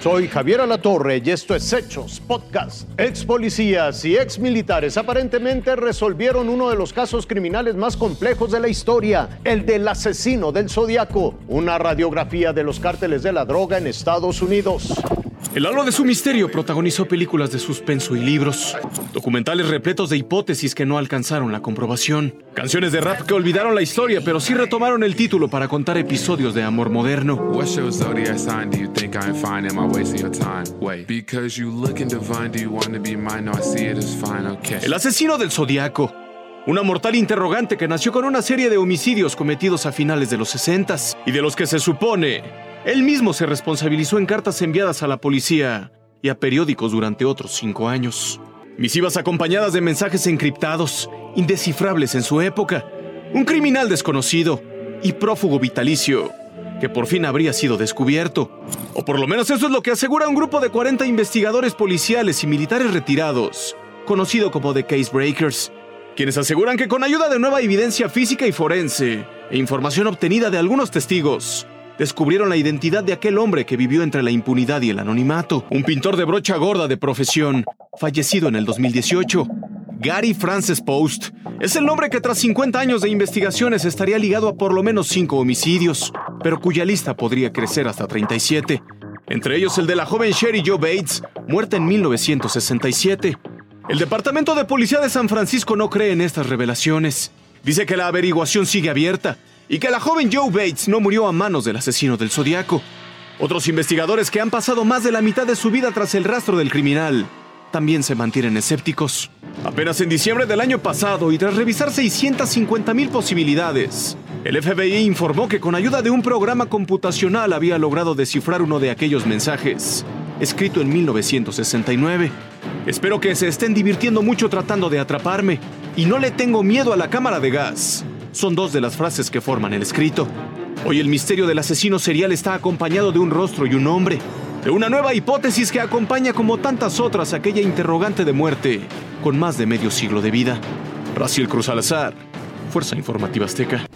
Soy Javier Alatorre y esto es Hechos Podcast. Ex policías y ex militares aparentemente resolvieron uno de los casos criminales más complejos de la historia, el del asesino del Zodiaco, una radiografía de los cárteles de la droga en Estados Unidos. El halo de su misterio protagonizó películas de suspenso y libros, documentales repletos de hipótesis que no alcanzaron la comprobación, canciones de rap que olvidaron la historia pero sí retomaron el título para contar episodios de amor moderno. El asesino del zodiaco. Una mortal interrogante que nació con una serie de homicidios cometidos a finales de los 60 y de los que se supone él mismo se responsabilizó en cartas enviadas a la policía y a periódicos durante otros cinco años. Misivas acompañadas de mensajes encriptados, indescifrables en su época. Un criminal desconocido y prófugo vitalicio que por fin habría sido descubierto. O por lo menos eso es lo que asegura un grupo de 40 investigadores policiales y militares retirados, conocido como The Case Breakers, quienes aseguran que con ayuda de nueva evidencia física y forense e información obtenida de algunos testigos, descubrieron la identidad de aquel hombre que vivió entre la impunidad y el anonimato, un pintor de brocha gorda de profesión, fallecido en el 2018. Gary Francis Post es el nombre que tras 50 años de investigaciones estaría ligado a por lo menos 5 homicidios, pero cuya lista podría crecer hasta 37. Entre ellos el de la joven Sherry Joe Bates, muerta en 1967. El Departamento de Policía de San Francisco no cree en estas revelaciones. Dice que la averiguación sigue abierta y que la joven Joe Bates no murió a manos del asesino del zodiaco. Otros investigadores que han pasado más de la mitad de su vida tras el rastro del criminal también se mantienen escépticos. Apenas en diciembre del año pasado y tras revisar 650 mil posibilidades, el FBI informó que con ayuda de un programa computacional había logrado descifrar uno de aquellos mensajes, escrito en 1969. Espero que se estén divirtiendo mucho tratando de atraparme y no le tengo miedo a la cámara de gas son dos de las frases que forman el escrito. Hoy el misterio del asesino serial está acompañado de un rostro y un nombre, de una nueva hipótesis que acompaña como tantas otras aquella interrogante de muerte con más de medio siglo de vida. Raciel Cruz Alazar, Fuerza Informativa Azteca.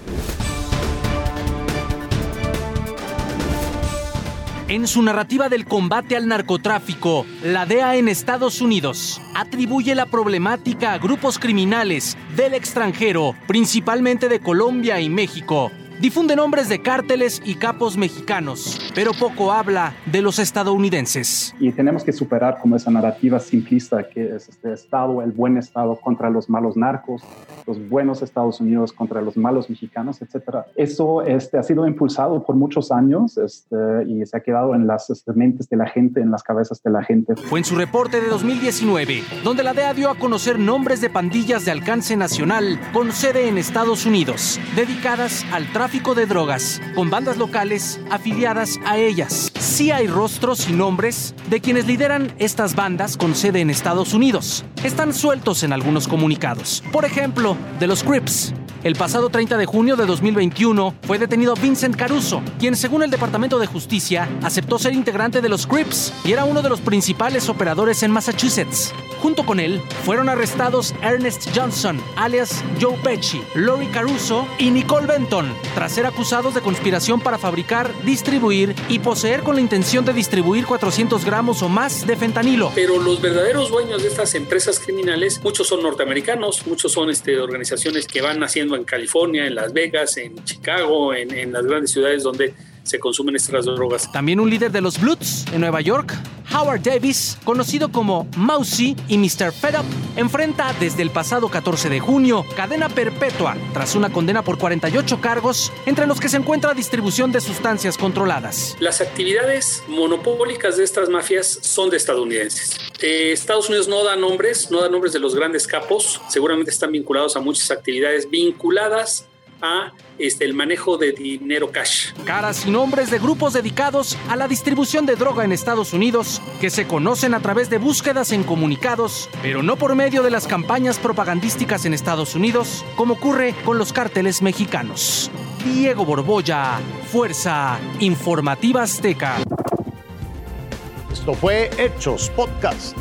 En su narrativa del combate al narcotráfico, la DEA en Estados Unidos atribuye la problemática a grupos criminales del extranjero, principalmente de Colombia y México, difunde nombres de cárteles y capos mexicanos, pero poco habla de los estadounidenses. Y tenemos que superar como esa narrativa simplista que es este Estado, el buen Estado contra los malos narcos, los buenos Estados Unidos contra los malos mexicanos, etc. Eso este, ha sido impulsado por muchos años este, y se ha quedado en las este, mentes de la gente, en las cabezas de la gente. Fue en su reporte de 2019, donde la DEA dio a conocer nombres de pandillas de alcance nacional con sede en Estados Unidos, dedicadas al tráfico de drogas, con bandas locales afiliadas a ellas. Sí hay rostros y nombres de quienes lideran estas bandas con sede en Estados Unidos. Están sueltos en algunos comunicados. Por ejemplo, de los Crips, el pasado 30 de junio de 2021 fue detenido Vincent Caruso, quien según el Departamento de Justicia aceptó ser integrante de los Crips y era uno de los principales operadores en Massachusetts. Junto con él fueron arrestados Ernest Johnson, alias Joe Pesci, Lori Caruso y Nicole Benton, tras ser acusados de conspiración para fabricar, distribuir y poseer con la intención de distribuir 400 gramos o más de fentanilo. Pero los verdaderos dueños de estas empresas criminales, muchos son norteamericanos, muchos son este, organizaciones que van haciendo en California, en Las Vegas, en Chicago, en, en las grandes ciudades donde se consumen estas drogas. También un líder de los Bloods en Nueva York, Howard Davis, conocido como Mousy y Mr. Fed Up, enfrenta desde el pasado 14 de junio cadena perpetua tras una condena por 48 cargos, entre los que se encuentra distribución de sustancias controladas. Las actividades monopólicas de estas mafias son de estadounidenses. Eh, Estados Unidos no da nombres, no da nombres de los grandes capos, seguramente están vinculados a muchas actividades vinculadas a este, el manejo de dinero cash. Caras y nombres de grupos dedicados a la distribución de droga en Estados Unidos que se conocen a través de búsquedas en comunicados, pero no por medio de las campañas propagandísticas en Estados Unidos, como ocurre con los cárteles mexicanos. Diego Borbolla, Fuerza Informativa Azteca. Esto fue Hechos Podcast.